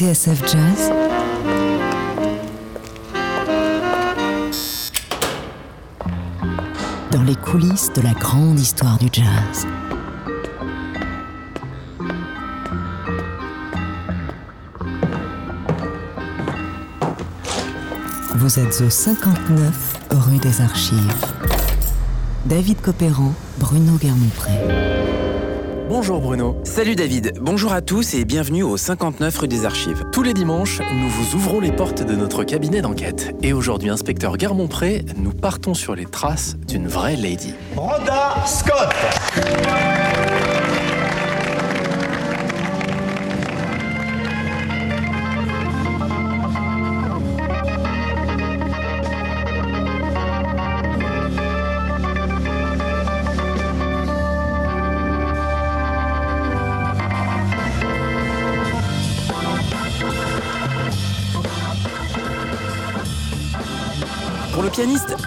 TSF Jazz Dans les coulisses de la grande histoire du jazz. Vous êtes au 59 rue des Archives. David Copéran, Bruno Guermont-Pré. Bonjour Bruno. Salut David, bonjour à tous et bienvenue au 59 rue des Archives. Tous les dimanches, nous vous ouvrons les portes de notre cabinet d'enquête. Et aujourd'hui, inspecteur Guermont-Pré, nous partons sur les traces d'une vraie lady. Rhoda Scott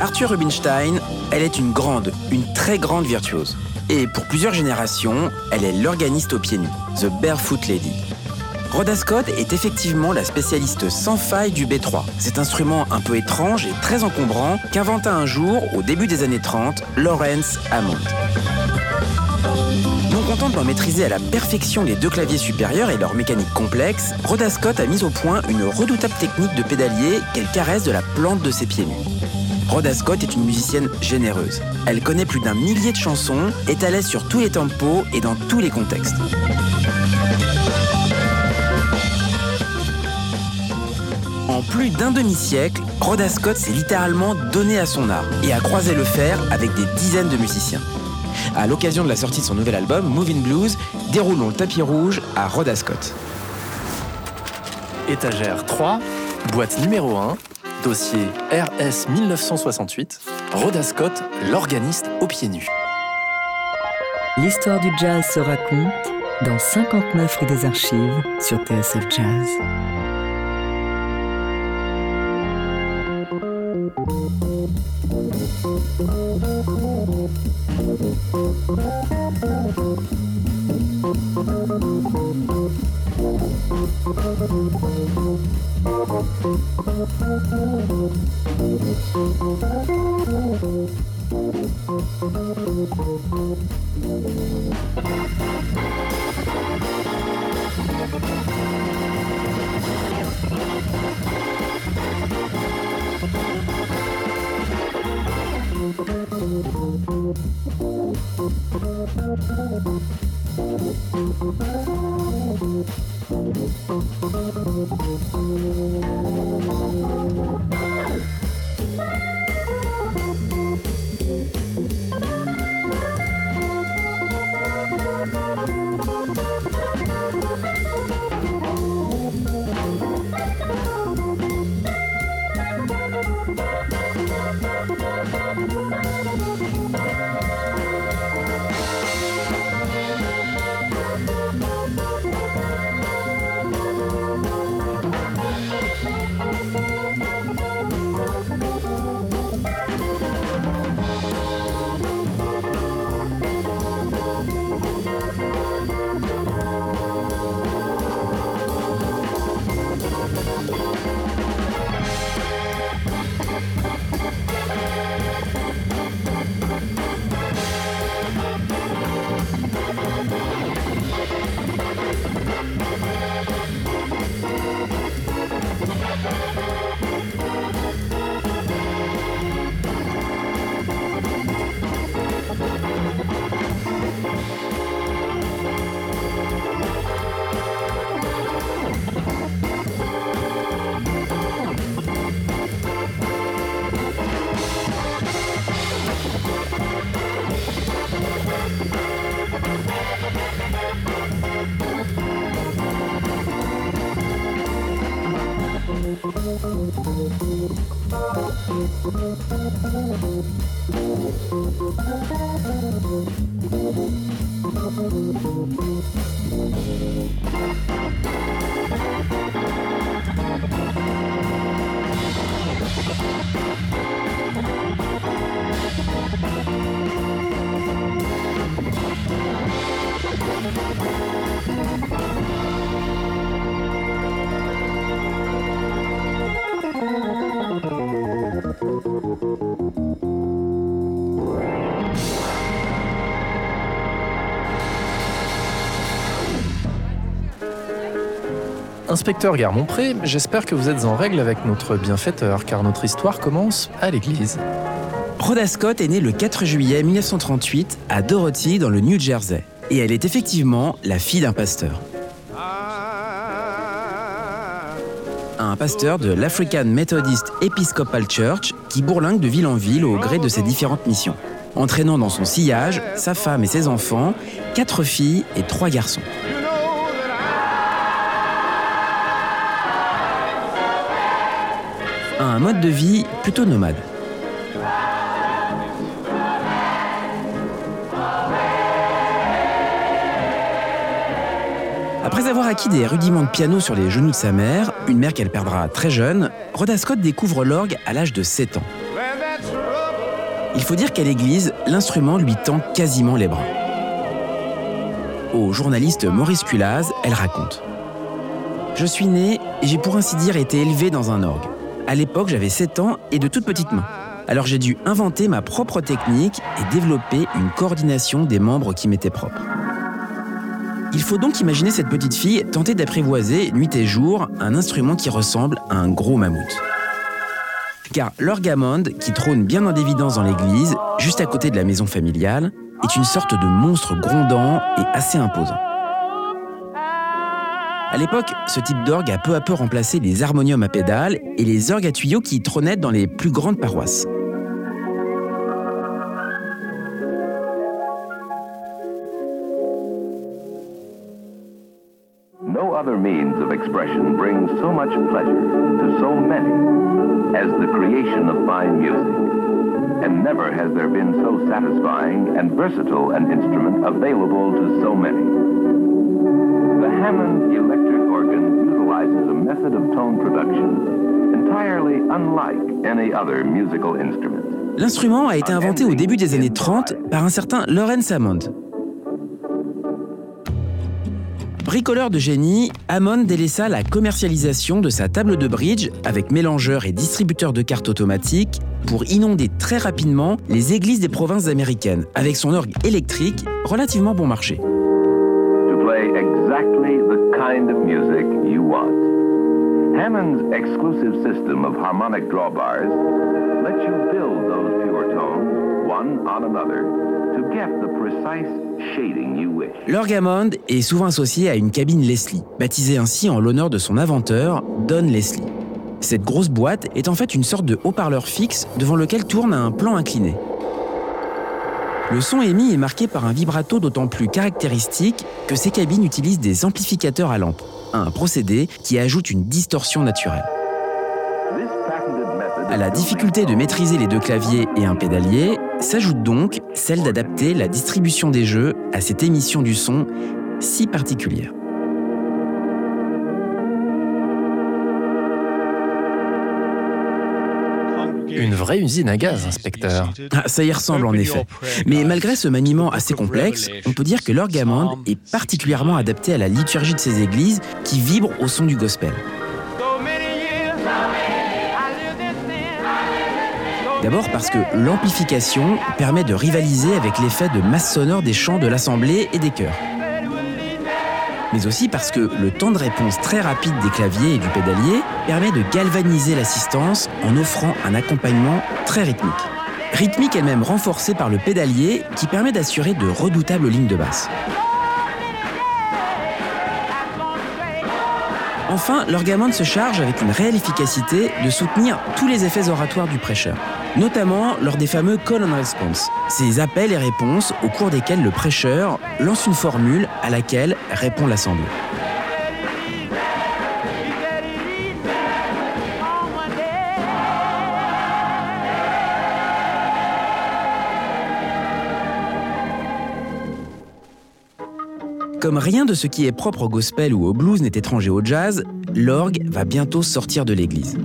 Arthur Rubinstein, elle est une grande, une très grande virtuose. Et pour plusieurs générations, elle est l'organiste aux pieds nus, The Barefoot Lady. Rhoda Scott est effectivement la spécialiste sans faille du B3, cet instrument un peu étrange et très encombrant qu'inventa un jour, au début des années 30, Lawrence Hammond. Non contente d'en maîtriser à la perfection les deux claviers supérieurs et leur mécanique complexe, Rhoda Scott a mis au point une redoutable technique de pédalier qu'elle caresse de la plante de ses pieds nus. Rhoda Scott est une musicienne généreuse. Elle connaît plus d'un millier de chansons, est à l'aise sur tous les tempos et dans tous les contextes. En plus d'un demi-siècle, Rhoda Scott s'est littéralement donné à son art et a croisé le fer avec des dizaines de musiciens. À l'occasion de la sortie de son nouvel album, Moving Blues, déroulons le tapis rouge à Rhoda Scott. Étagère 3, boîte numéro 1, dossier RS 1968, Rhoda Scott, l'organiste aux pieds nus. L'histoire du jazz se raconte dans 59 rue des Archives sur TSF Jazz. Thank you. Inspecteur Garmont-Pré, j'espère que vous êtes en règle avec notre bienfaiteur, car notre histoire commence à l'église. Rhoda Scott est née le 4 juillet 1938 à Dorothy, dans le New Jersey. Et elle est effectivement la fille d'un pasteur. Un pasteur de l'African Methodist Episcopal Church qui bourlingue de ville en ville au gré de ses différentes missions, entraînant dans son sillage sa femme et ses enfants, quatre filles et trois garçons. Un mode de vie plutôt nomade. Après avoir acquis des rudiments de piano sur les genoux de sa mère, une mère qu'elle perdra très jeune, Rhoda Scott découvre l'orgue à l'âge de 7 ans. Il faut dire qu'à l'église, l'instrument lui tend quasiment les bras. Au journaliste Maurice Culaz, elle raconte Je suis née et j'ai pour ainsi dire été élevée dans un orgue. À l'époque, j'avais 7 ans et de toutes petites mains. Alors j'ai dû inventer ma propre technique et développer une coordination des membres qui m'étaient propres. Il faut donc imaginer cette petite fille tenter d'apprivoiser, nuit et jour, un instrument qui ressemble à un gros mammouth. Car l'orgamonde, qui trône bien en évidence dans l'église, juste à côté de la maison familiale, est une sorte de monstre grondant et assez imposant. À l'époque, ce type d'orgue a peu à peu remplacé les harmoniums à pédales et les orgues à tuyaux qui trônaient dans les plus grandes paroisses. other means of expression brings so much pleasure to so many as the creation of fine music. And never has there been so satisfying and versatile an instrument available to so many. Electric organ utilizes a method of tone production entirely unlike any other musical instrument. L'instrument a été inventé au début des années 30 par un certain Lawrence Hammond, Bricoleur de génie, Hammond délaissa la commercialisation de sa table de bridge avec mélangeur et distributeur de cartes automatiques pour inonder très rapidement les églises des provinces américaines avec son orgue électrique relativement bon marché. Exactly the kind of music you want. Hammond's exclusive system of harmonic drawbars lets you build those pure tones one on another to get the precise L'Orgamond est souvent associé à une cabine Leslie, baptisée ainsi en l'honneur de son inventeur, Don Leslie. Cette grosse boîte est en fait une sorte de haut-parleur fixe devant lequel tourne un plan incliné. Le son émis est marqué par un vibrato d'autant plus caractéristique que ces cabines utilisent des amplificateurs à lampe, un procédé qui ajoute une distorsion naturelle. À la difficulté de maîtriser les deux claviers et un pédalier, s'ajoute donc celle d'adapter la distribution des jeux à cette émission du son si particulière. Une vraie usine à gaz, inspecteur. Ah, ça y ressemble en effet. Mais malgré ce maniement assez complexe, on peut dire que l'orgamande est particulièrement adapté à la liturgie de ces églises qui vibrent au son du gospel. D'abord parce que l'amplification permet de rivaliser avec l'effet de masse sonore des chants de l'assemblée et des chœurs. Mais aussi parce que le temps de réponse très rapide des claviers et du pédalier permet de galvaniser l'assistance en offrant un accompagnement très rythmique. Rythmique elle-même renforcée par le pédalier qui permet d'assurer de redoutables lignes de basse. Enfin, l'orgamande se charge avec une réelle efficacité de soutenir tous les effets oratoires du prêcheur notamment lors des fameux call and response, ces appels et réponses au cours desquels le prêcheur lance une formule à laquelle répond l'assemblée. Comme rien de ce qui est propre au gospel ou au blues n'est étranger au jazz, l'orgue va bientôt sortir de l'église.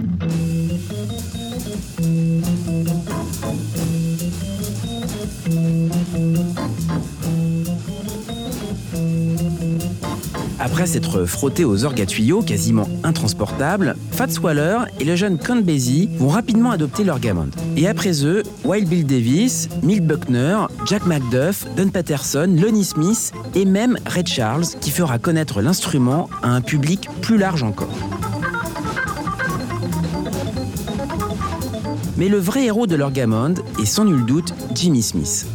Après s'être frotté aux orgues à tuyaux quasiment intransportables, Fats Waller et le jeune Count Basie vont rapidement adopter l'orgamond. Et après eux, Wild Bill Davis, Milt Buckner, Jack McDuff, Don Patterson, Lonnie Smith et même Red Charles qui fera connaître l'instrument à un public plus large encore. Mais le vrai héros de l'orgamonde est sans nul doute Jimmy Smith.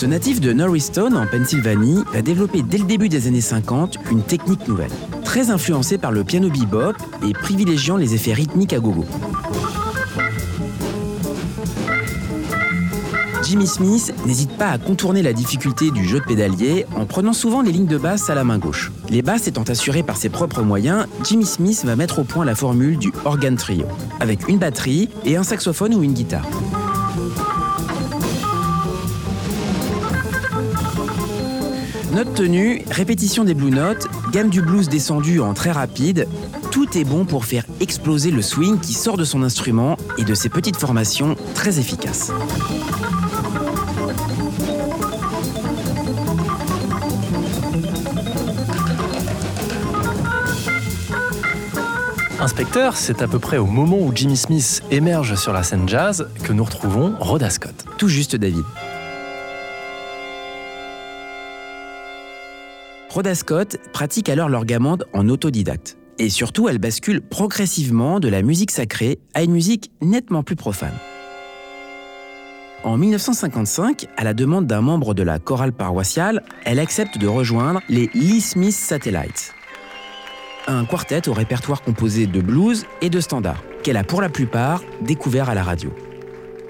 Ce natif de Norristown, en Pennsylvanie, va développer dès le début des années 50 une technique nouvelle, très influencée par le piano bebop et privilégiant les effets rythmiques à gogo. Jimmy Smith n'hésite pas à contourner la difficulté du jeu de pédalier en prenant souvent les lignes de basse à la main gauche. Les basses étant assurées par ses propres moyens, Jimmy Smith va mettre au point la formule du organ trio, avec une batterie et un saxophone ou une guitare. Note tenue, répétition des blue notes, gamme du blues descendu en très rapide, tout est bon pour faire exploser le swing qui sort de son instrument et de ses petites formations très efficaces. Inspecteur, c'est à peu près au moment où Jimmy Smith émerge sur la scène jazz que nous retrouvons Rhoda Scott. Tout juste David. Rhoda Scott pratique alors l'orgamande en autodidacte. Et surtout, elle bascule progressivement de la musique sacrée à une musique nettement plus profane. En 1955, à la demande d'un membre de la chorale paroissiale, elle accepte de rejoindre les Lee Smith Satellites, un quartet au répertoire composé de blues et de standards, qu'elle a pour la plupart découvert à la radio.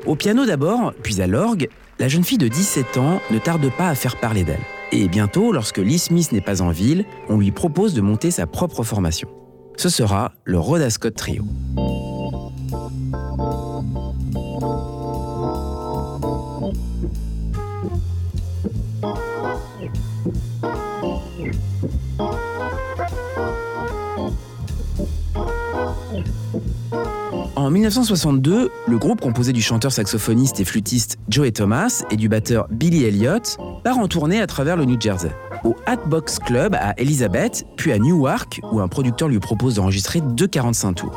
Au piano d'abord, puis à l'orgue, la jeune fille de 17 ans ne tarde pas à faire parler d'elle. Et bientôt, lorsque Lee Smith n'est pas en ville, on lui propose de monter sa propre formation. Ce sera le Rhoda Scott Trio. En 1962, le groupe composé du chanteur saxophoniste et flûtiste Joey Thomas et du batteur Billy Elliott part en tournée à travers le New Jersey. Au Hatbox Club à Elizabeth, puis à Newark, où un producteur lui propose d'enregistrer deux 45 tours.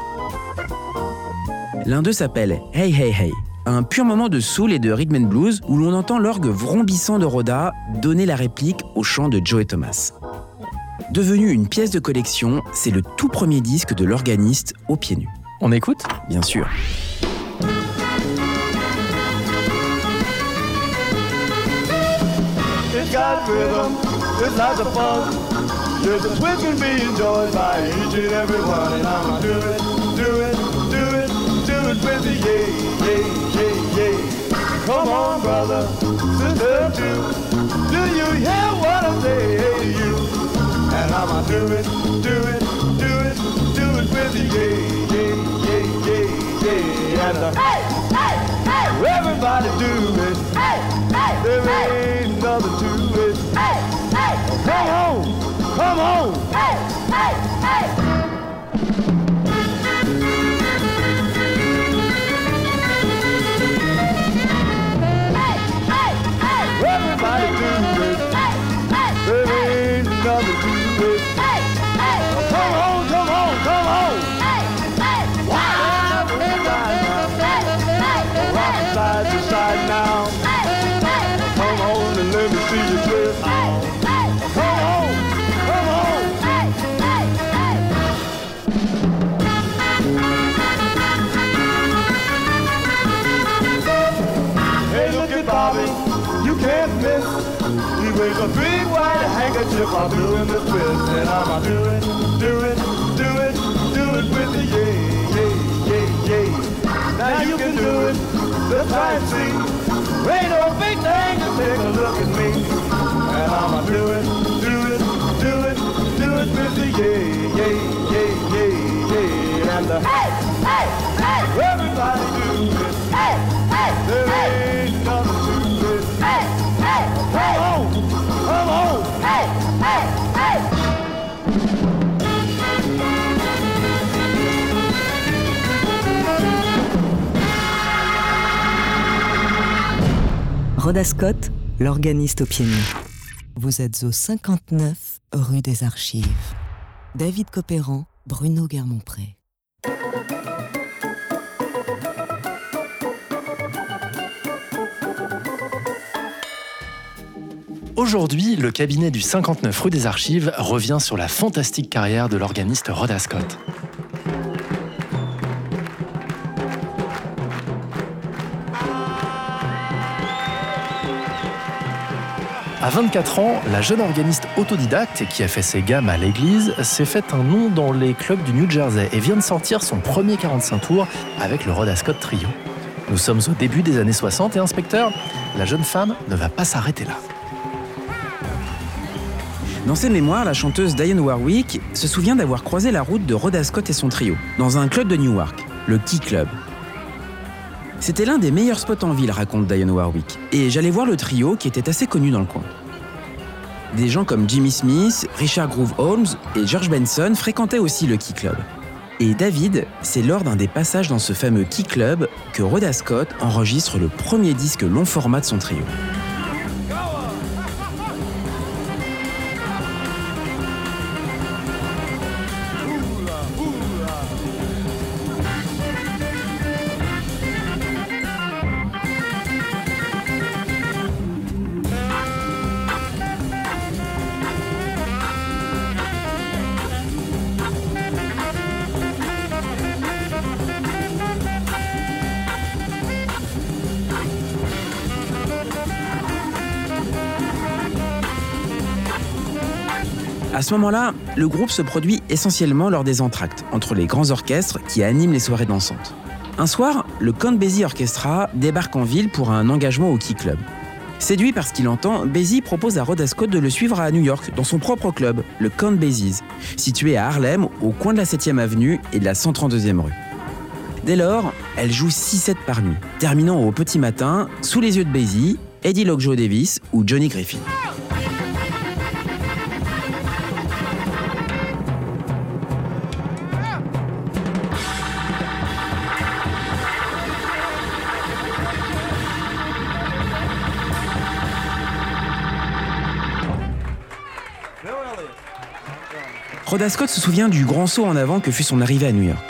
L'un d'eux s'appelle Hey Hey Hey, un pur moment de soul et de rhythm and blues où l'on entend l'orgue vrombissant de Rhoda donner la réplique au chant de Joey Thomas. Devenu une pièce de collection, c'est le tout premier disque de l'organiste aux pieds nus. On écoute Bien sûr. It's got rhythm, it's lots of fun. There's a twist and be enjoyed by each and every one. And I'ma do it, do it, do it, do it with the yay, yay, yay, yay. Come on, brother, sister, too. Do you hear what I'm saying to you? And I'ma do it, do it, There while doing the twist. And I'ma do it, do it, do it, do it with the yay, yay, yay, yay. Now you can do it, try and see. Ain't no big thing to take a look at me. And I'ma do it, do it, do it, do it with the yay, yay, yay, yay, yay. And the hey, hey, hey. everybody do it. There ain't nothing Rhoda Scott, l'organiste au pied nus. Vous êtes au 59 rue des Archives. David Copéran, Bruno Guermont-Pré. Aujourd'hui, le cabinet du 59 rue des Archives revient sur la fantastique carrière de l'organiste Rhoda Scott. 24 ans, la jeune organiste autodidacte qui a fait ses gammes à l'église s'est fait un nom dans les clubs du New Jersey et vient de sortir son premier 45 tours avec le Rhoda Scott Trio. Nous sommes au début des années 60 et inspecteur, la jeune femme ne va pas s'arrêter là. Dans ses mémoires, la chanteuse Diane Warwick se souvient d'avoir croisé la route de Rhoda Scott et son trio dans un club de Newark, le Key Club. C'était l'un des meilleurs spots en ville, raconte Diane Warwick, et j'allais voir le trio qui était assez connu dans le coin. Des gens comme Jimmy Smith, Richard Groove Holmes et George Benson fréquentaient aussi le Key Club. Et David, c'est lors d'un des passages dans ce fameux Key Club que Rhoda Scott enregistre le premier disque long format de son trio. Ce moment-là, le groupe se produit essentiellement lors des entractes, entre les grands orchestres qui animent les soirées dansantes. Un soir, le Count Basie Orchestra débarque en ville pour un engagement au Key Club. Séduit par ce qu'il entend, Basie propose à Rhoda Scott de le suivre à New York, dans son propre club, le Count Basie's, situé à Harlem, au coin de la 7e avenue et de la 132e rue. Dès lors, elle joue 6-7 par nuit, terminant au petit matin, sous les yeux de Basie, Eddie Lockjaw Davis ou Johnny Griffin. Rhoda Scott se souvient du grand saut en avant que fut son arrivée à New York.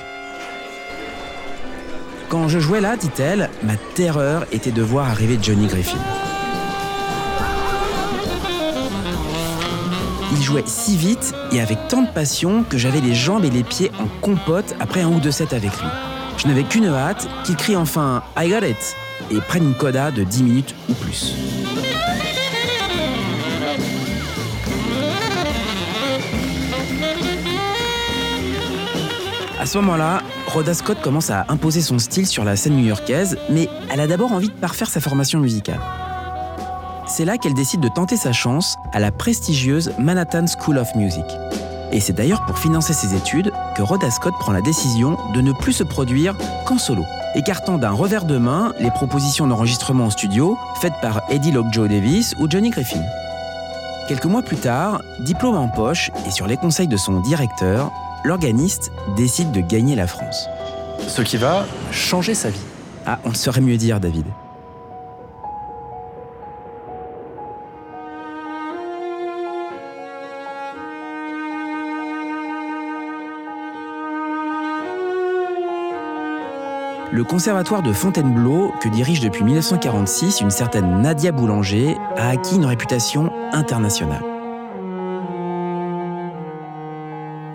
Quand je jouais là, dit-elle, ma terreur était de voir arriver Johnny Griffin. Il jouait si vite et avec tant de passion que j'avais les jambes et les pieds en compote après un ou deux sets avec lui. Je n'avais qu'une hâte qu'il crie enfin I got it et prenne une coda de 10 minutes ou plus. À ce moment-là, Rhoda Scott commence à imposer son style sur la scène new-yorkaise, mais elle a d'abord envie de parfaire sa formation musicale. C'est là qu'elle décide de tenter sa chance à la prestigieuse Manhattan School of Music. Et c'est d'ailleurs pour financer ses études que Rhoda Scott prend la décision de ne plus se produire qu'en solo, écartant d'un revers de main les propositions d'enregistrement en studio faites par Eddie Lockjaw Davis ou Johnny Griffin. Quelques mois plus tard, diplôme en poche et sur les conseils de son directeur, l'organiste décide de gagner la France. Ce qui va changer sa vie. Ah, on ne saurait mieux dire, David. Le conservatoire de Fontainebleau, que dirige depuis 1946 une certaine Nadia Boulanger, a acquis une réputation internationale.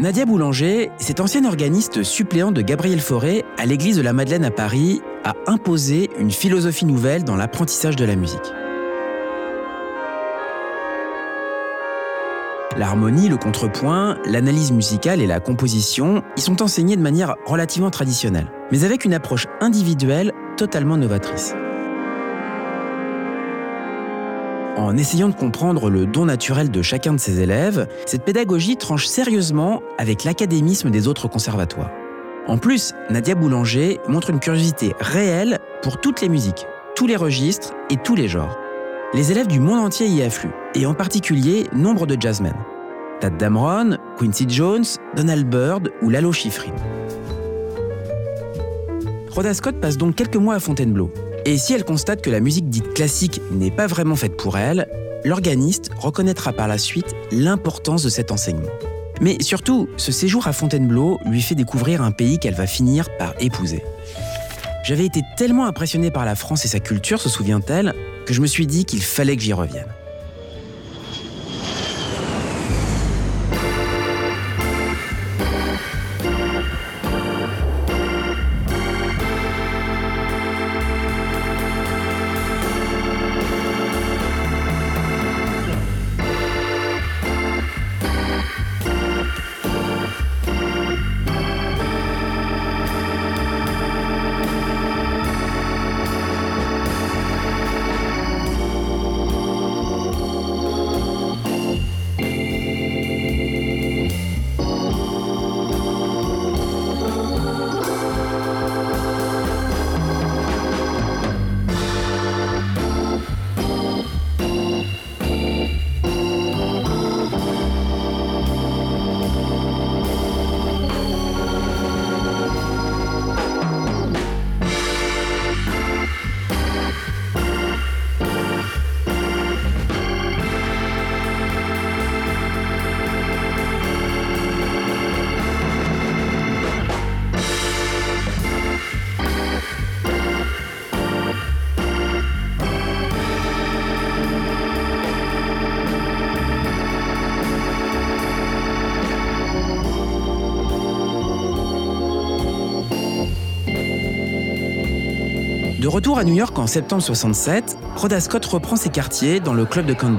Nadia Boulanger, cette ancienne organiste suppléante de Gabriel Fauré à l'église de la Madeleine à Paris, a imposé une philosophie nouvelle dans l'apprentissage de la musique. L'harmonie, le contrepoint, l'analyse musicale et la composition y sont enseignés de manière relativement traditionnelle, mais avec une approche individuelle totalement novatrice. En essayant de comprendre le don naturel de chacun de ses élèves, cette pédagogie tranche sérieusement avec l'académisme des autres conservatoires. En plus, Nadia Boulanger montre une curiosité réelle pour toutes les musiques, tous les registres et tous les genres. Les élèves du monde entier y affluent, et en particulier nombre de jazzmen. Tad Damron, Quincy Jones, Donald Byrd ou Lalo Schifrin. Rhoda Scott passe donc quelques mois à Fontainebleau Et si elle constate que la musique dite classique n'est pas vraiment faite pour elle, l'organiste reconnaîtra par la suite l'importance de cet enseignement. Mais surtout, ce séjour à Fontainebleau lui fait découvrir un pays qu'elle va finir par épouser. J'avais été tellement impressionné par la France et sa culture, se souvient-elle, que je me suis dit qu'il fallait que j'y revienne. Retour à New York en septembre 67, Rhoda Scott reprend ses quartiers dans le club de Count.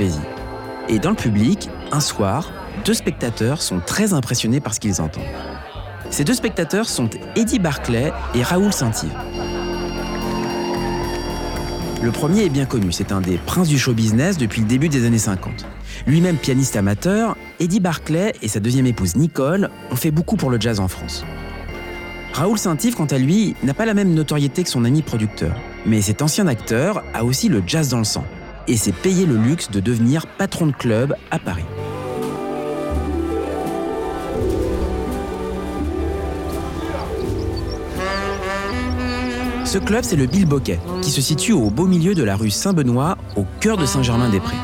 Et dans le public, un soir, deux spectateurs sont très impressionnés par ce qu'ils entendent. Ces deux spectateurs sont Eddie Barclay et Raoul Saint-Yves. Le premier est bien connu, c'est un des princes du show business depuis le début des années 50. Lui-même pianiste amateur, Eddie Barclay et sa deuxième épouse Nicole ont fait beaucoup pour le jazz en France. Raoul Saint-Yves, quant à lui, n'a pas la même notoriété que son ami producteur. Mais cet ancien acteur a aussi le jazz dans le sang et s'est payé le luxe de devenir patron de club à Paris. Ce club, c'est le Bill Boquet, qui se situe au beau milieu de la rue Saint-Benoît, au cœur de Saint-Germain-des-Prés.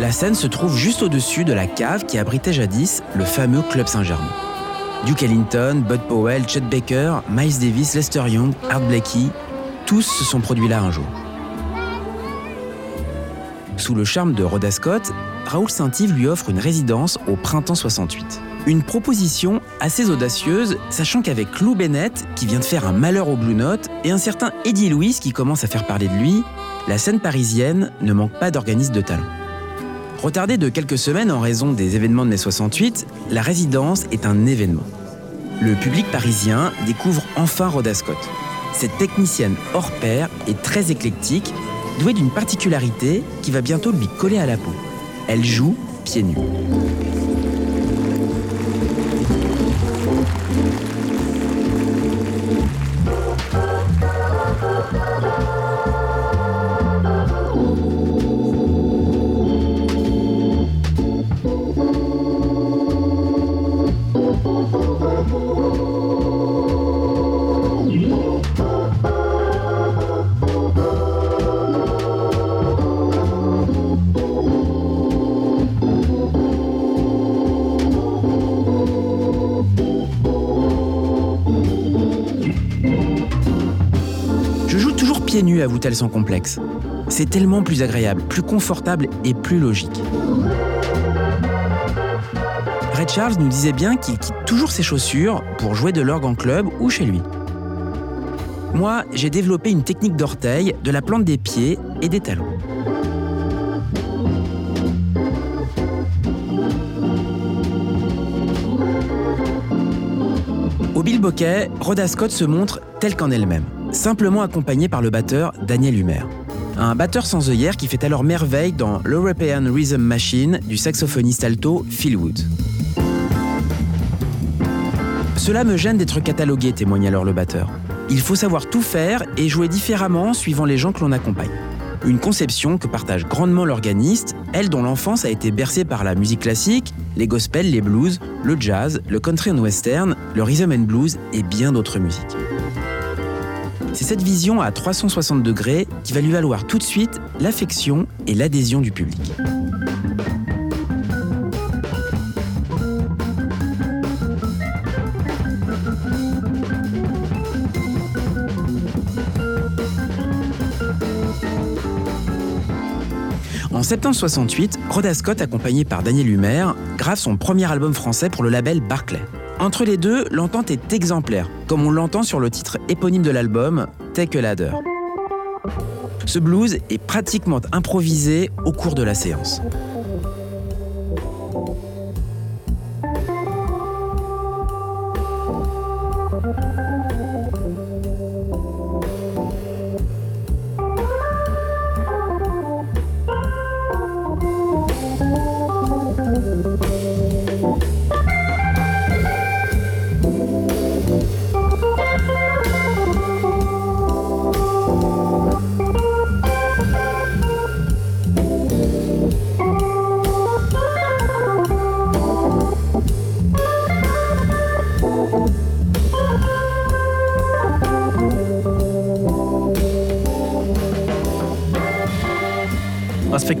La scène se trouve juste au-dessus de la cave qui abritait jadis le fameux Club Saint-Germain. Duke Ellington, Bud Powell, Chet Baker, Miles Davis, Lester Young, Art Blakey, tous se sont produits là un jour. Sous le charme de Rhoda Scott, Raoul Saint-Yves lui offre une résidence au printemps 68. Une proposition assez audacieuse, sachant qu'avec Lou Bennett, qui vient de faire un malheur au Blue Note, et un certain Eddie Louis qui commence à faire parler de lui, la scène parisienne ne manque pas d'organistes de talent. Retardée de quelques semaines en raison des événements de mai 68, la résidence est un événement. Le public parisien découvre enfin Rhoda Scott. Cette technicienne hors pair est très éclectique, douée d'une particularité qui va bientôt lui coller à la peau. Elle joue pieds nus. Avoue-t-elle sans. C'est tellement plus agréable, plus confortable et plus logique. Ray Charles nous disait bien qu'il quitte toujours ses chaussures pour jouer de l'orgue en club ou chez lui. Moi, j'ai développé une technique d'orteil, de la plante des pieds et des talons. Au Bill Bokeh, Rhoda Scott se montre telle qu'en elle-même, simplement accompagnée par le batteur Daniel Humer. Un batteur sans œillère qui fait alors merveille dans l'European Rhythm Machine du saxophoniste alto Phil Wood. Cela me gêne d'être catalogué, témoigne alors le batteur. Il faut savoir tout faire et jouer différemment suivant les gens que l'on accompagne. Une conception que partage grandement l'organiste, elle dont l'enfance a été bercée par la musique classique, les gospels, les blues, le jazz, le country and western, le rhythm and blues et bien d'autres musiques. C'est cette vision à 360 degrés qui va lui valoir tout de suite l'affection et l'adhésion du public. En septembre 68, Rhoda Scott, accompagné par Daniel Humer, grave son premier album français pour le label Barclay. Entre les deux, l'entente est exemplaire, comme on l'entend sur le titre éponyme de l'album, Take a Ladder. Ce blues est pratiquement improvisé au cours de la séance.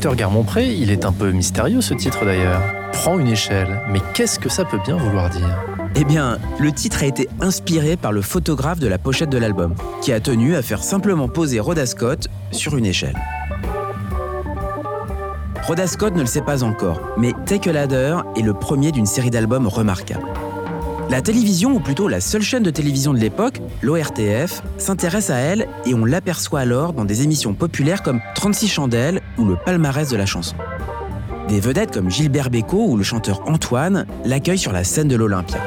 Inspecteur Garmont-Pré, il est un peu mystérieux ce titre d'ailleurs. Prends une échelle, mais qu'est-ce que ça peut bien vouloir dire Eh bien, le titre a été inspiré par le photographe de la pochette de l'album, qui a tenu à faire simplement poser Rhoda Scott sur une échelle. Rhoda Scott ne le sait pas encore, mais Take a Ladder est le premier d'une série d'albums remarquables. La télévision, ou plutôt la seule chaîne de télévision de l'époque, l'ORTF, s'intéresse à elle et on l'aperçoit alors dans des émissions populaires comme 36 chandelles ou le palmarès de la chanson. Des vedettes comme Gilbert Bécaud ou le chanteur Antoine l'accueillent sur la scène de l'Olympia.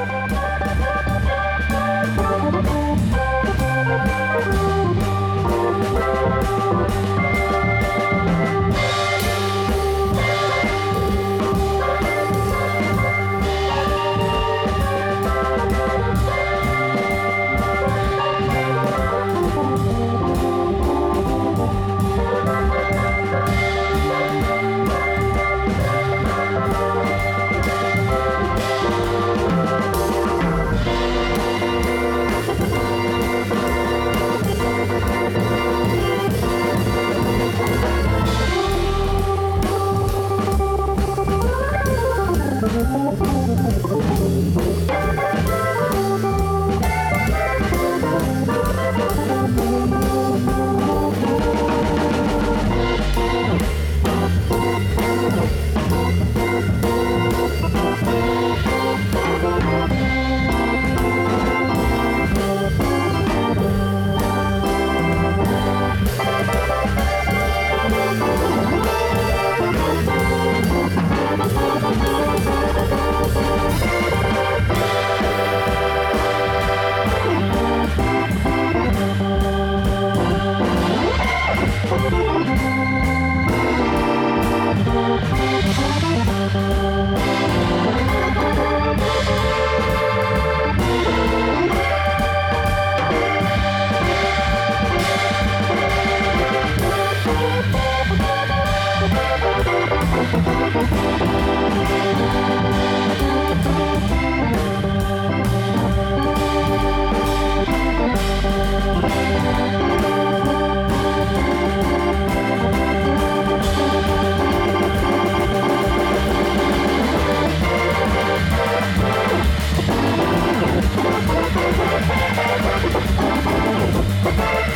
Thank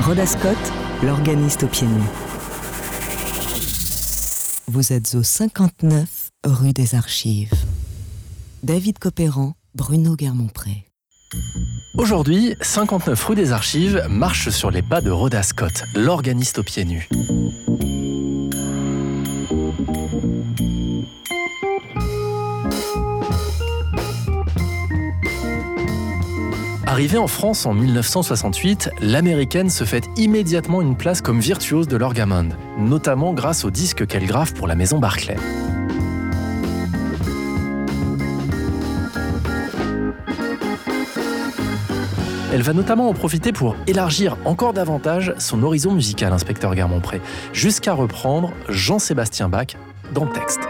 Rhoda Scott, l'organiste au pied nus. Vous êtes au 59 rue des Archives. David Copéran, Bruno Guermont-Pré. Aujourd'hui, 59 rue des Archives marche sur les pas de Rhoda Scott, l'organiste aux pieds nus. Arrivée en France en 1968, l'américaine se fait immédiatement une place comme virtuose de l'orgamond, notamment grâce au disque qu'elle grave pour la maison Barclay. Elle va notamment en profiter pour élargir encore davantage son horizon musical, inspecteur Garmont-Pré, jusqu'à reprendre Jean-Sébastien Bach dans le texte.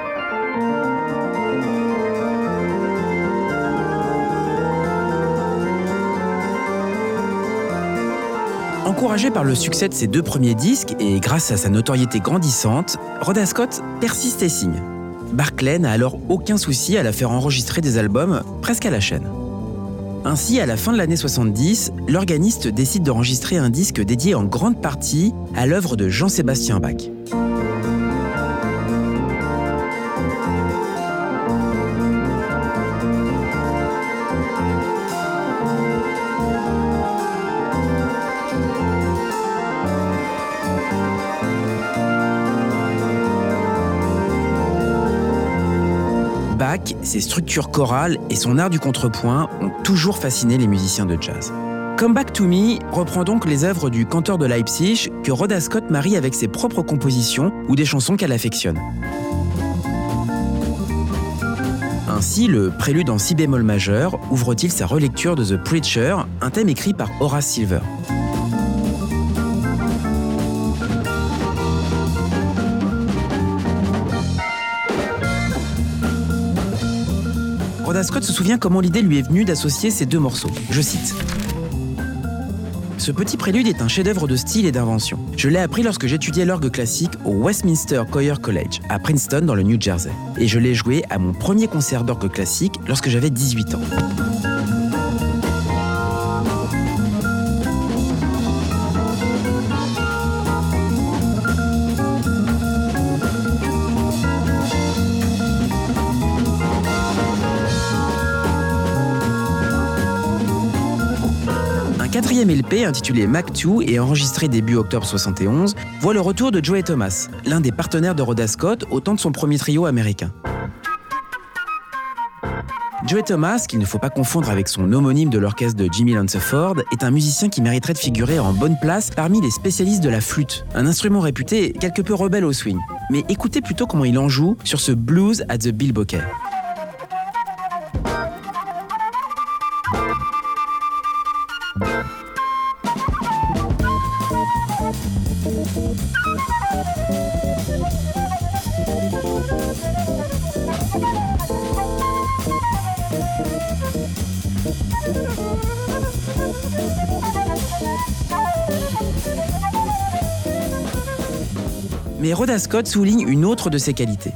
Encouragé par le succès de ses deux premiers disques et grâce à sa notoriété grandissante, Rhoda Scott persiste et signe. Barclay n'a alors aucun souci à la faire enregistrer des albums presque à la chaîne. Ainsi, à la fin de l'année 70, l'organiste décide d'enregistrer un disque dédié en grande partie à l'œuvre de Jean-Sébastien Bach. Ses structures chorales et son art du contrepoint ont toujours fasciné les musiciens de jazz. Come Back to Me reprend donc les œuvres du canteur de Leipzig que Rhoda Scott marie avec ses propres compositions ou des chansons qu'elle affectionne. Ainsi, le prélude en si bémol majeur ouvre-t-il sa relecture de The Preacher, un thème écrit par Horace Silver. Scott se souvient comment l'idée lui est venue d'associer ces deux morceaux. Je cite. Ce petit prélude est un chef-d'œuvre de style et d'invention. Je l'ai appris lorsque j'étudiais l'orgue classique au Westminster Choir College, à Princeton, dans le New Jersey. Et je l'ai joué à mon premier concert d'orgue classique lorsque j'avais 18 ans. Intitulé Mac 2 et enregistré début octobre 71 voit le retour de Joey Thomas, l'un des partenaires de Rhoda Scott au temps de son premier trio américain. Joey Thomas, qu'il ne faut pas confondre avec son homonyme de l'orchestre de Jimmy Lanceford, est un musicien qui mériterait de figurer en bonne place parmi les spécialistes de la flûte, un instrument réputé quelque peu rebelle au swing. Mais écoutez plutôt comment il en joue sur ce blues at the Bill. Scott souligne une autre de ses qualités.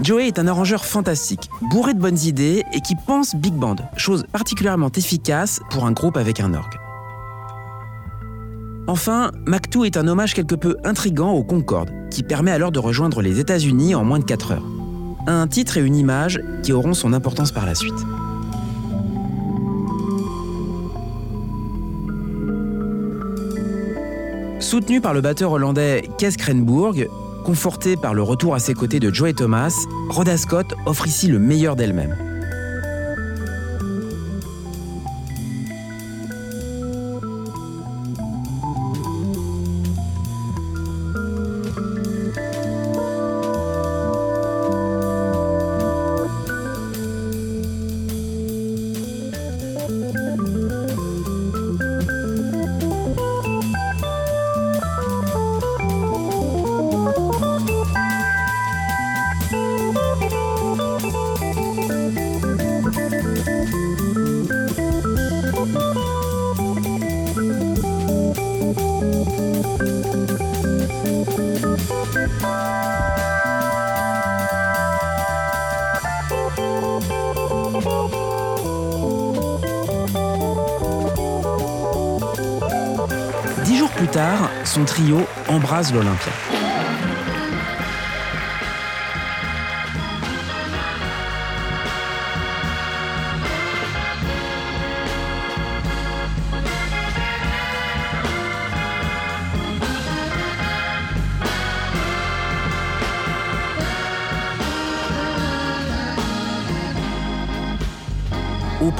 Joey est un arrangeur fantastique, bourré de bonnes idées et qui pense big band, chose particulièrement efficace pour un groupe avec un orgue. Enfin, Mac 2 est un hommage quelque peu intrigant au Concorde, qui permet alors de rejoindre les États-Unis en moins de 4 heures. Un titre et une image qui auront son importance par la suite. Soutenu par le batteur hollandais Kees Krenburg, conforté par le retour à ses côtés de Joey Thomas, Rhoda Scott offre ici le meilleur d'elle-même. Dix jours plus tard, son trio embrase l'Olympia.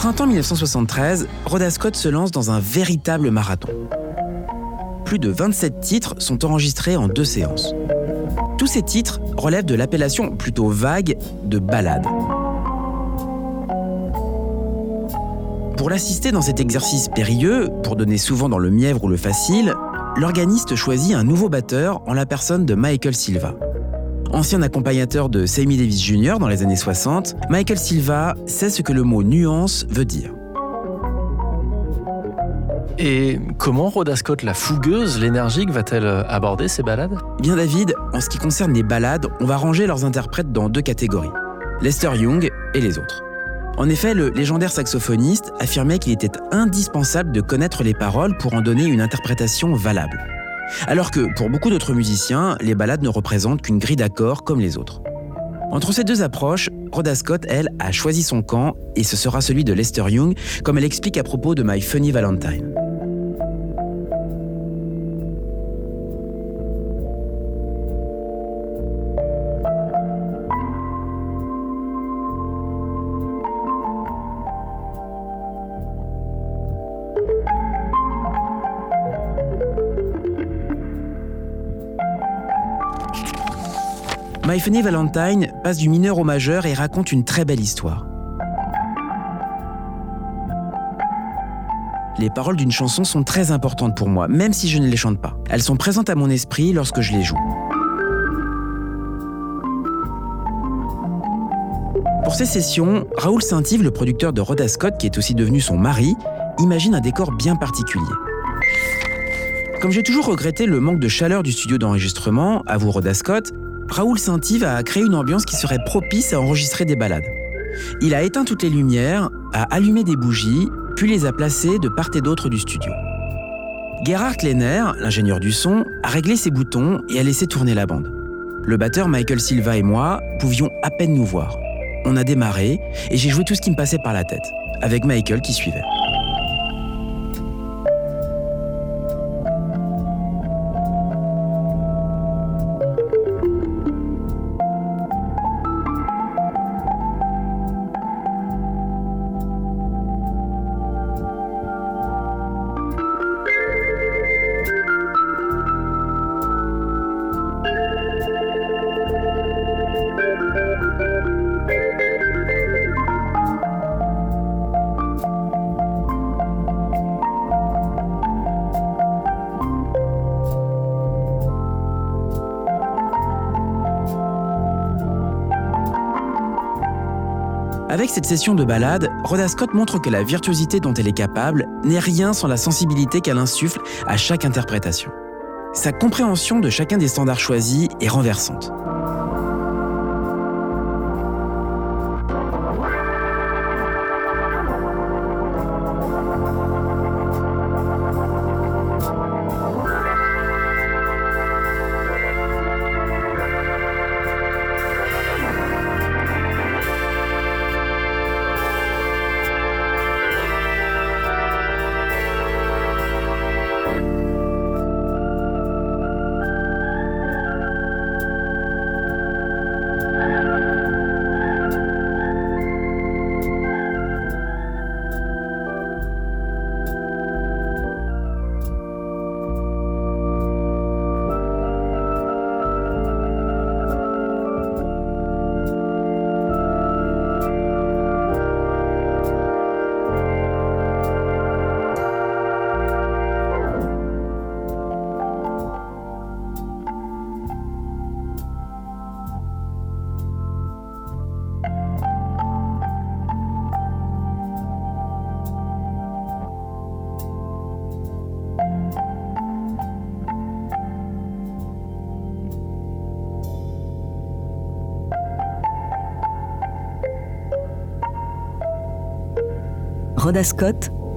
Printemps 1973, Rhoda Scott se lance dans un véritable marathon. Plus de 27 titres sont enregistrés en deux séances. Tous ces titres relèvent de l'appellation plutôt vague de ballade. Pour l'assister dans cet exercice périlleux, pour donner souvent dans le mièvre ou le facile, l'organiste choisit un nouveau batteur en la personne de Michael Silva. Ancien accompagnateur de Sammy Davis Jr. dans les années 60, Michael Silva sait ce que le mot nuance veut dire. Et comment Rhoda Scott, la fougueuse, l'énergique, va-t-elle aborder ces balades? Bien David, en ce qui concerne les balades, on va ranger leurs interprètes dans deux catégories. Lester Young et les autres. En effet, le légendaire saxophoniste affirmait qu'il était indispensable de connaître les paroles pour en donner une interprétation valable. Alors que pour beaucoup d'autres musiciens, les ballades ne représentent qu'une grille d'accords comme les autres. Entre ces deux approches, Rhoda Scott, elle, a choisi son camp et ce sera celui de Lester Young, comme elle explique à propos de My Funny Valentine. My Funny Valentine passe du mineur au majeur et raconte une très belle histoire. Les paroles d'une chanson sont très importantes pour moi, même si je ne les chante pas. Elles sont présentes à mon esprit lorsque je les joue. Pour ces sessions, Raoul Saint-Yves, le producteur de Rhoda Scott, qui est aussi devenu son mari, imagine un décor bien particulier. Comme j'ai toujours regretté le manque de chaleur du studio d'enregistrement, à vous Rhoda Scott, Raoul Saint-Yves a créé une ambiance qui serait propice à enregistrer des balades. Il a éteint toutes les lumières, a allumé des bougies, puis les a placées de part et d'autre du studio. Gerhard Lehner, l'ingénieur du son, a réglé ses boutons et a laissé tourner la bande. Le batteur Michael Silva et moi pouvions à peine nous voir. On a démarré et j'ai joué tout ce qui me passait par la tête, avec Michael qui suivait. Cette session de balade, Rhoda Scott montre que la virtuosité dont elle est capable n'est rien sans la sensibilité qu'elle insuffle à chaque interprétation. Sa compréhension de chacun des standards choisis est renversante.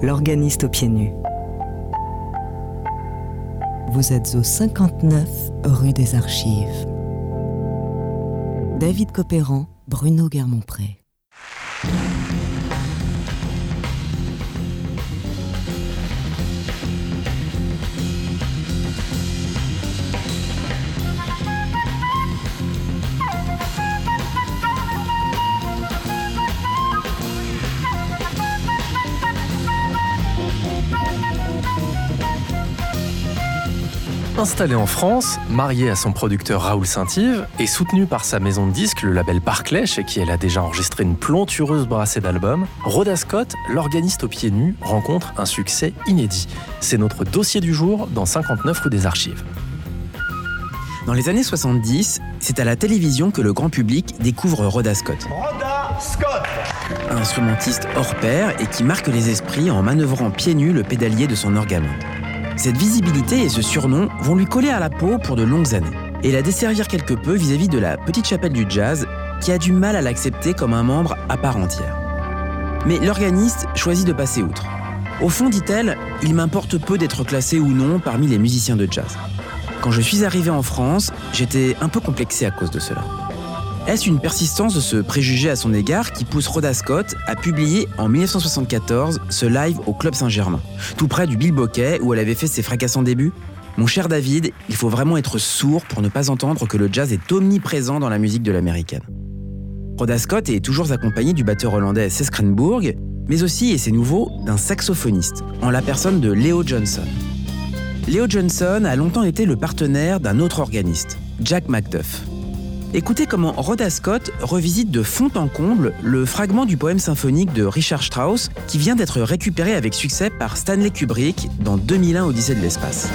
L'organiste aux pieds nus. Vous êtes au 59 rue des Archives. David Copéran, Bruno Guermont-Pré. Installé en France, marié à son producteur Raoul Saint-Yves et soutenu par sa maison de disques, le label Parclay, chez qui elle a déjà enregistré une plantureuse brassée d'albums, Rhoda Scott, l'organiste aux pieds nus, rencontre un succès inédit. C'est notre dossier du jour dans 59 rue des Archives. Dans les années 70, c'est à la télévision que le grand public découvre Rhoda Scott. Rhoda Scott. Un instrumentiste hors pair et qui marque les esprits en manœuvrant pieds nus le pédalier de son orgamonde. Cette visibilité et ce surnom vont lui coller à la peau pour de longues années et la desservir quelque peu vis-à-vis de la petite chapelle du jazz qui a du mal à l'accepter comme un membre à part entière. Mais l'organiste choisit de passer outre. Au fond, dit-elle, il m'importe peu d'être classé ou non parmi les musiciens de jazz. Quand je suis arrivé en France, j'étais un peu complexé à cause de cela. Est-ce une persistance de ce préjugé à son égard qui pousse Rhoda Scott à publier en 1974 ce live au Club Saint-Germain, tout près du Bill Bokeh où elle avait fait ses fracassants débuts? Mon cher David, il faut vraiment être sourd pour ne pas entendre que le jazz est omniprésent dans la musique de l'américaine. Rhoda Scott est toujours accompagnée du batteur hollandais Cesc mais aussi, et c'est nouveau, d'un saxophoniste, en la personne de Leo Johnson. Leo Johnson a longtemps été le partenaire d'un autre organiste, Jack McDuff. Écoutez comment Rhoda Scott revisite de fond en comble le fragment du poème symphonique de Richard Strauss qui vient d'être récupéré avec succès par Stanley Kubrick dans 2001 Odyssée de l'espace.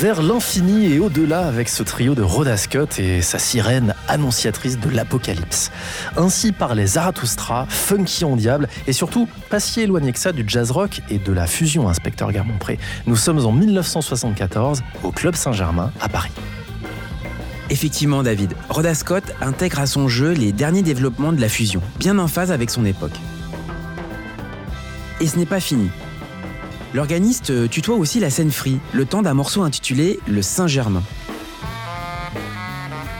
Vers l'infini et au-delà avec ce trio de Rhoda Scott et sa sirène annonciatrice de l'apocalypse. Ainsi parlait Zarathustra, funky en diable et surtout pas si éloigné que ça du jazz rock et de la fusion Inspecteur Garmont-Pré. Nous sommes en 1974 au Club Saint-Germain à Paris. Effectivement, David, Rhoda Scott intègre à son jeu les derniers développements de la fusion, bien en phase avec son époque. Et ce n'est pas fini. L'organiste tutoie aussi la scène free, le temps d'un morceau intitulé Le Saint-Germain.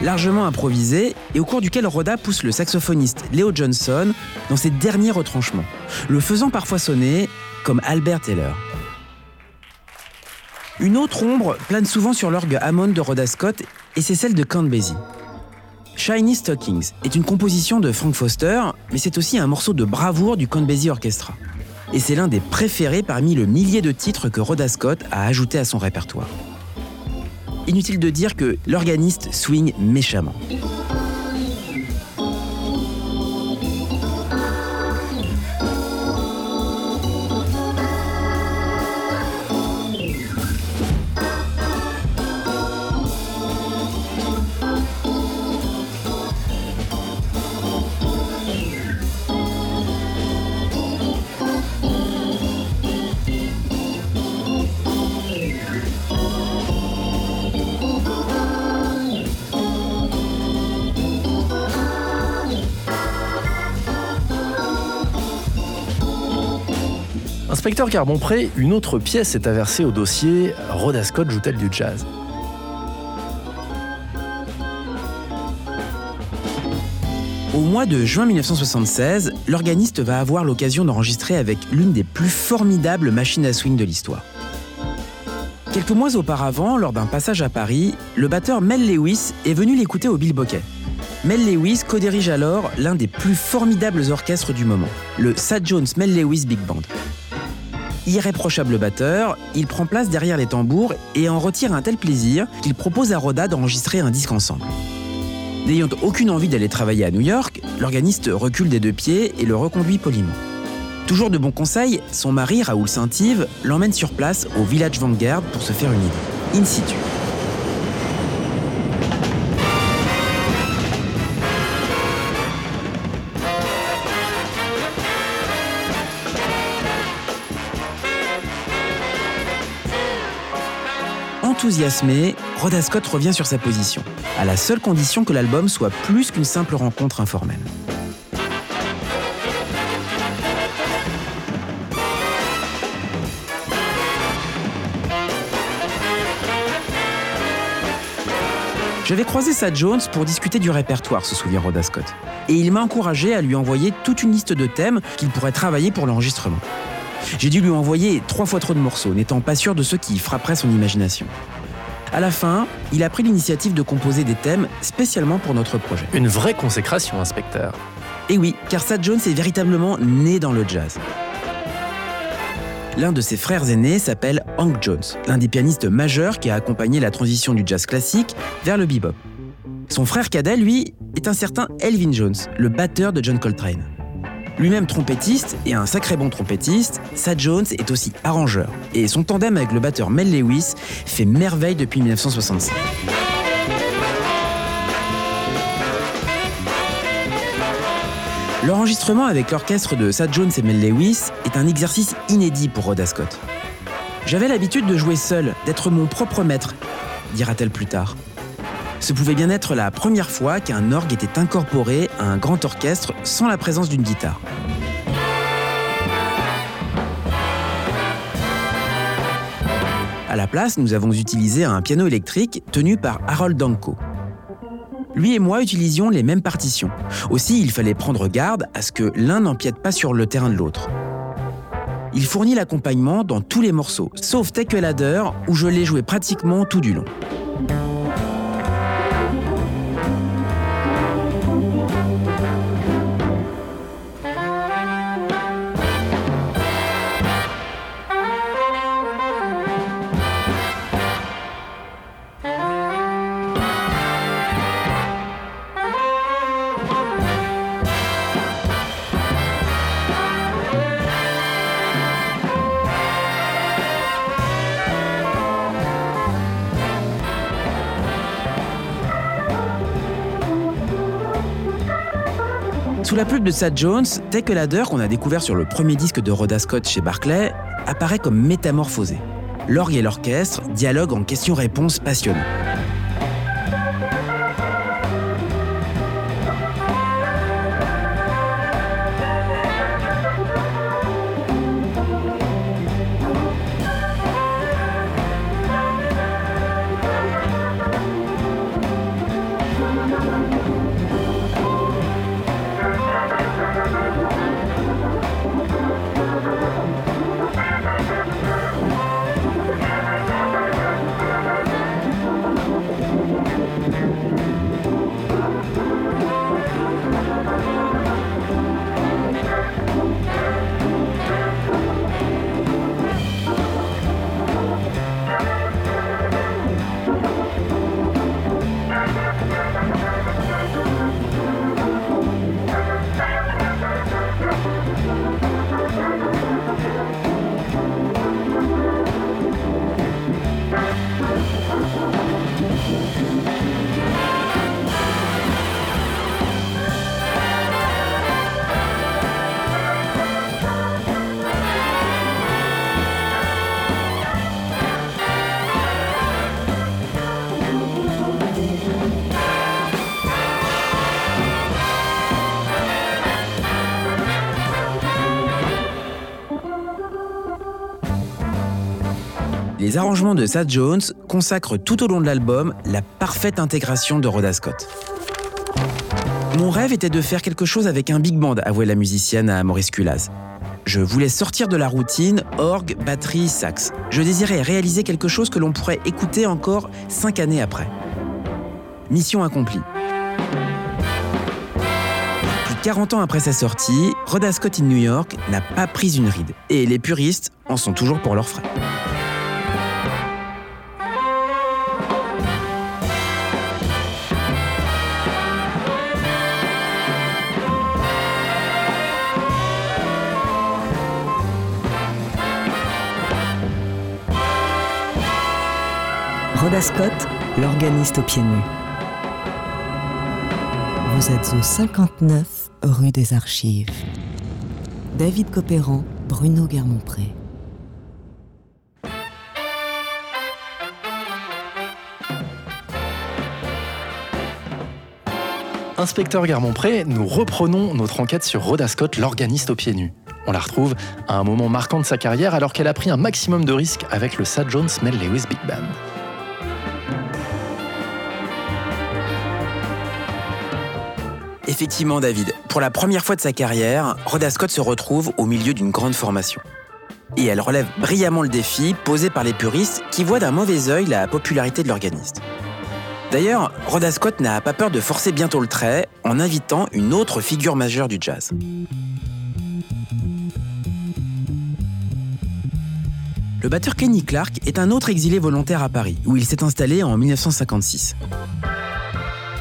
Largement improvisé et au cours duquel Rhoda pousse le saxophoniste Leo Johnson dans ses derniers retranchements, le faisant parfois sonner comme Albert Taylor. Une autre ombre plane souvent sur l'orgue Hammond de Rhoda Scott et c'est celle de Count Basie. Shiny Stockings est une composition de Frank Foster, mais c'est aussi un morceau de bravoure du Count Basie Orchestra. Et c'est l'un des préférés parmi le millier de titres que Rhoda Scott a ajouté à son répertoire. Inutile de dire que l'organiste swing méchamment. Inspecteur Carbonpré, une autre pièce est aversée au dossier Rhoda Scott joue-t-elle du jazz? Au mois de juin 1976, l'organiste va avoir l'occasion d'enregistrer avec l'une des plus formidables machines à swing de l'histoire. Quelques mois auparavant, lors d'un passage à Paris, le batteur Mel Lewis est venu l'écouter au Bill. Mel Lewis co-dirige alors l'un des plus formidables orchestres du moment, le Sad Jones Mel Lewis Big Band irréprochable batteur, il prend place derrière les tambours et en retire un tel plaisir qu'il propose à Roda d'enregistrer un disque ensemble. N'ayant aucune envie d'aller travailler à New York, l'organiste recule des deux pieds et le reconduit poliment. Toujours de bons conseils, son mari, Raoul Saint-Yves, l'emmène sur place au Village Vanguard pour se faire une idée, in situ. Enthousiasmé, Rhoda Scott revient sur sa position, à la seule condition que l'album soit plus qu'une simple rencontre informelle. J'avais croisé Sad Jones pour discuter du répertoire, se souvient Rhoda Scott. Et il m'a encouragé à lui envoyer toute une liste de thèmes qu'il pourrait travailler pour l'enregistrement. J'ai dû lui envoyer trois fois trop de morceaux, n'étant pas sûr de ceux qui frapperaient son imagination. À la fin, il a pris l'initiative de composer des thèmes spécialement pour notre projet. Une vraie consécration, inspecteur. Et oui, car Sad Jones est véritablement né dans le jazz. L'un de ses frères aînés s'appelle Hank Jones, l'un des pianistes majeurs qui a accompagné la transition du jazz classique vers le bebop. Son frère cadet, lui, est un certain Elvin Jones, le batteur de John Coltrane. Lui-même trompettiste et un sacré bon trompettiste, Sad Jones est aussi arrangeur. Et son tandem avec le batteur Mel Lewis fait merveille depuis 1965. L'enregistrement avec l'orchestre de Sad Jones et Mel Lewis est un exercice inédit pour Rhoda Scott. J'avais l'habitude de jouer seul, d'être mon propre maître, dira-t-elle plus tard. Ce pouvait bien être la première fois qu'un orgue était incorporé à un grand orchestre sans la présence d'une guitare. À la place, nous avons utilisé un piano électrique tenu par Harold Danko. Lui et moi utilisions les mêmes partitions. Aussi, il fallait prendre garde à ce que l'un n'empiète pas sur le terrain de l'autre. Il fournit l'accompagnement dans tous les morceaux, sauf Take Ladder, où je l'ai joué pratiquement tout du long. La plume de Sad Jones, Take a Ladder, qu'on a découvert sur le premier disque de Rhoda Scott chez Barclay, apparaît comme métamorphosé. L'orgue et l'orchestre dialoguent en questions-réponses passionnants. Les arrangements de Sad Jones consacrent tout au long de l'album la parfaite intégration de Rhoda Scott. Mon rêve était de faire quelque chose avec un big band, avouait la musicienne à Maurice Culaz. Je voulais sortir de la routine, orgue, batterie, sax. Je désirais réaliser quelque chose que l'on pourrait écouter encore cinq années après. Mission accomplie. Plus de 40 ans après sa sortie, Rhoda Scott in New York n'a pas pris une ride. Et les puristes en sont toujours pour leurs frais. Rhoda Scott, l'organiste aux pieds nus. Vous êtes au 59 rue des Archives. David Copéran, Bruno Guermont-Pré. Inspecteur Garmont-Pré, nous reprenons notre enquête sur Rhoda Scott, l'organiste aux pieds nus. On la retrouve à un moment marquant de sa carrière alors qu'elle a pris un maximum de risques avec le Sad Jones Mel Lewis Big Band. Effectivement, David, pour la première fois de sa carrière, Rhoda Scott se retrouve au milieu d'une grande formation. Et elle relève brillamment le défi posé par les puristes qui voient d'un mauvais œil la popularité de l'organiste. D'ailleurs, Rhoda Scott n'a pas peur de forcer bientôt le trait en invitant une autre figure majeure du jazz. Le batteur Kenny Clark est un autre exilé volontaire à Paris, où il s'est installé en 1956.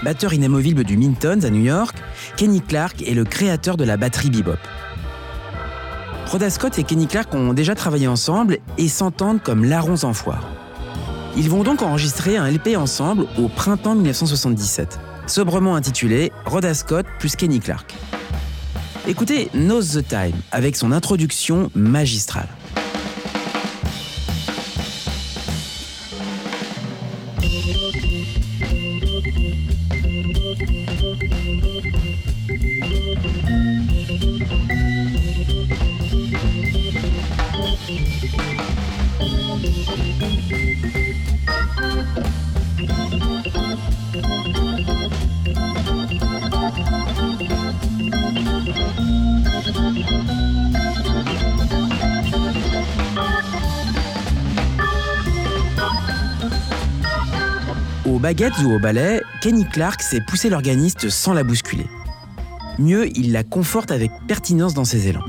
Batteur inamovible du Mintons à New York, Kenny Clark est le créateur de la batterie bebop. Rhoda Scott et Kenny Clark ont déjà travaillé ensemble et s'entendent comme larrons en foire. Ils vont donc enregistrer un LP ensemble au printemps 1977, sobrement intitulé Rhoda Scott plus Kenny Clark. Écoutez Knows the Time avec son introduction magistrale. Baguettes ou au ballet, Kenny Clark sait pousser l'organiste sans la bousculer. Mieux, il la conforte avec pertinence dans ses élans.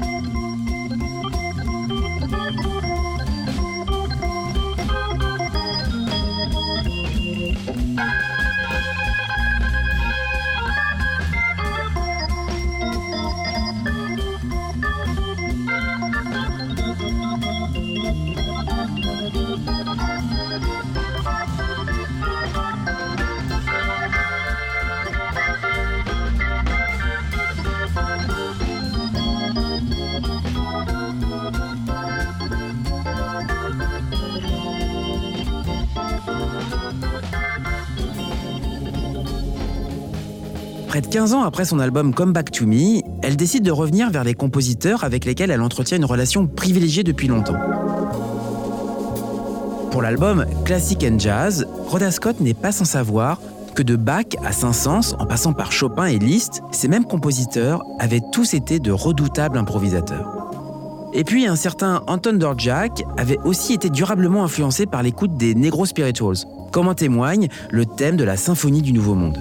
15 ans après son album Come Back to Me, elle décide de revenir vers les compositeurs avec lesquels elle entretient une relation privilégiée depuis longtemps. Pour l'album Classic and Jazz, Rhoda Scott n'est pas sans savoir que de Bach à Saint-Saëns, en passant par Chopin et Liszt, ces mêmes compositeurs avaient tous été de redoutables improvisateurs. Et puis un certain Anton Dvorak avait aussi été durablement influencé par l'écoute des Negro Spirituals, comme en témoigne le thème de la Symphonie du Nouveau Monde.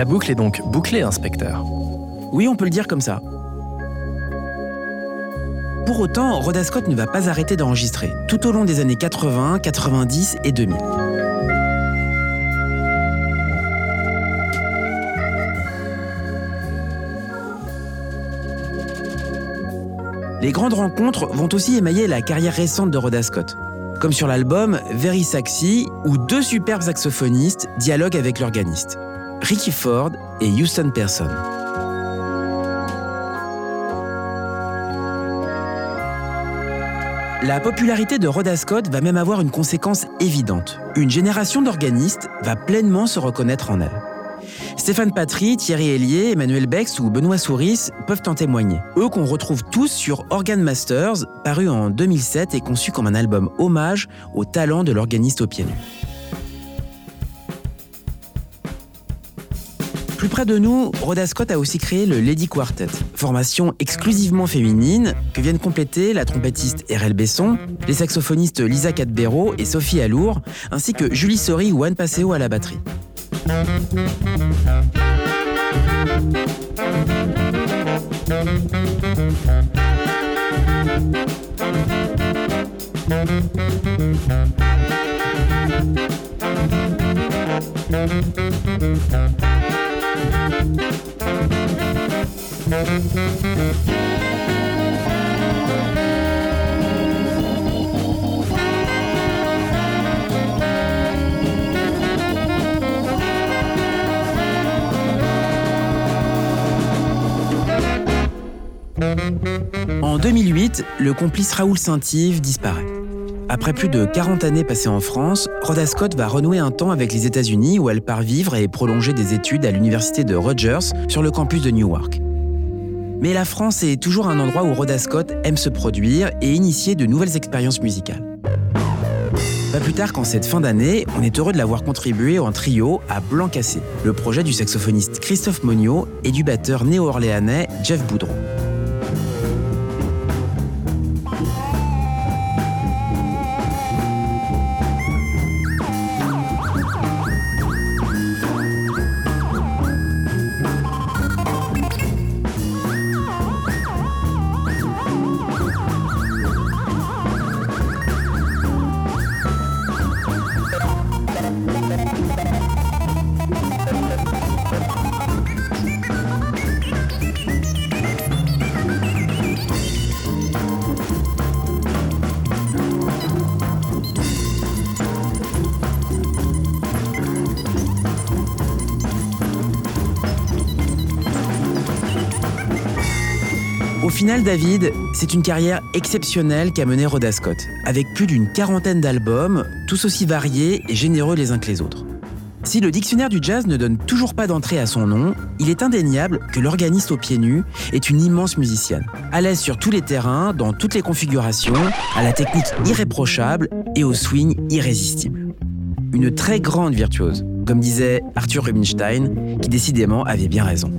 La boucle est donc bouclée, inspecteur. Oui, on peut le dire comme ça. Pour autant, Rhoda Scott ne va pas arrêter d'enregistrer, tout au long des années 80, 90 et 2000. Les grandes rencontres vont aussi émailler la carrière récente de Rhoda Scott, comme sur l'album Very Saxy, où deux superbes saxophonistes dialoguent avec l'organiste, Ricky Ford et Houston Person. La popularité de Rhoda Scott va même avoir une conséquence évidente. Une génération d'organistes va pleinement se reconnaître en elle. Stéphane Patry, Thierry Hélier, Emmanuel Bex ou Benoît Souris peuvent en témoigner. Eux qu'on retrouve tous sur Organ Masters, paru en 2007 et conçu comme un album hommage au talent de l'organiste au pied nu. Plus près de nous, Rhoda Scott a aussi créé le Lady Quartet, formation exclusivement féminine que viennent compléter la trompettiste RL Besson, les saxophonistes Lisa Cadbero et Sophie Alour, ainsi que Julie Sori ou Anne Passeo à la batterie. En 2008, le complice Raoul Saint-Yves disparaît. Après plus de 40 années passées en France, Rhoda Scott va renouer un temps avec les États-Unis où elle part vivre et prolonger des études à l'université de Rutgers sur le campus de Newark. Mais la France est toujours un endroit où Rhoda Scott aime se produire et initier de nouvelles expériences musicales. Pas plus tard qu'en cette fin d'année, on est heureux de l'avoir contribué en trio à Blanc Cassé, le projet du saxophoniste Christophe Monio et du batteur néo-orléanais Jeff Boudreau. David, c'est une carrière exceptionnelle qu'a menée Rhoda Scott, avec plus d'une quarantaine d'albums, tous aussi variés et généreux les uns que les autres. Si le dictionnaire du jazz ne donne toujours pas d'entrée à son nom, il est indéniable que l'organiste aux pieds nus est une immense musicienne, à l'aise sur tous les terrains, dans toutes les configurations, à la technique irréprochable et au swing irrésistible. Une très grande virtuose, comme disait Arthur Rubinstein, qui décidément avait bien raison.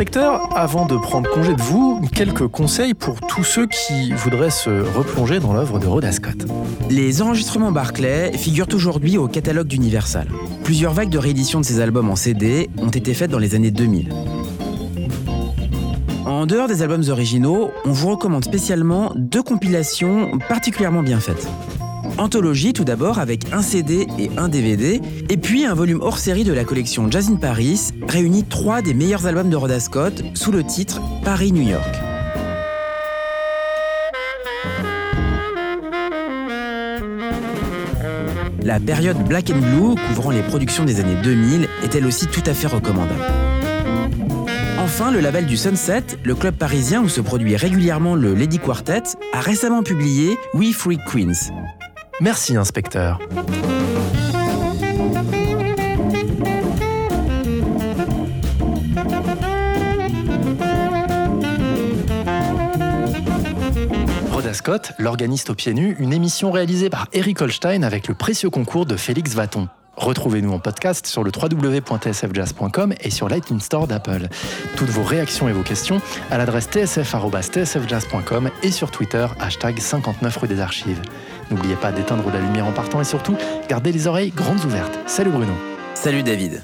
Inspecteur, avant de prendre congé de vous, quelques conseils pour tous ceux qui voudraient se replonger dans l'œuvre de Rhoda Scott. Les enregistrements Barclay figurent aujourd'hui au catalogue d'Universal. Plusieurs vagues de réédition de ces albums en CD ont été faites dans les années 2000. En dehors des albums originaux, on vous recommande spécialement deux compilations particulièrement bien faites. Anthologie tout d'abord avec un CD et un DVD, et puis un volume hors série de la collection Jazz in Paris réunit trois des meilleurs albums de Rhoda Scott sous le titre Paris-New York. La période Black and Blue, couvrant les productions des années 2000, est elle aussi tout à fait recommandable. Enfin, le label du Sunset, le club parisien où se produit régulièrement le Lady Quartet, a récemment publié We Free Queens. Merci, inspecteur. Rhoda Scott, l'organiste aux pieds nus, une émission réalisée par Eric Holstein avec le précieux concours de Félix Vaton. Retrouvez-nous en podcast sur le www.tsfjazz.com et sur l'iTunes Store d'Apple. Toutes vos réactions et vos questions à l'adresse tsf.tsfjazz.com et sur Twitter, hashtag 59 rue des Archives. N'oubliez pas d'éteindre la lumière en partant et surtout, gardez les oreilles grandes ouvertes. Salut Bruno. Salut David.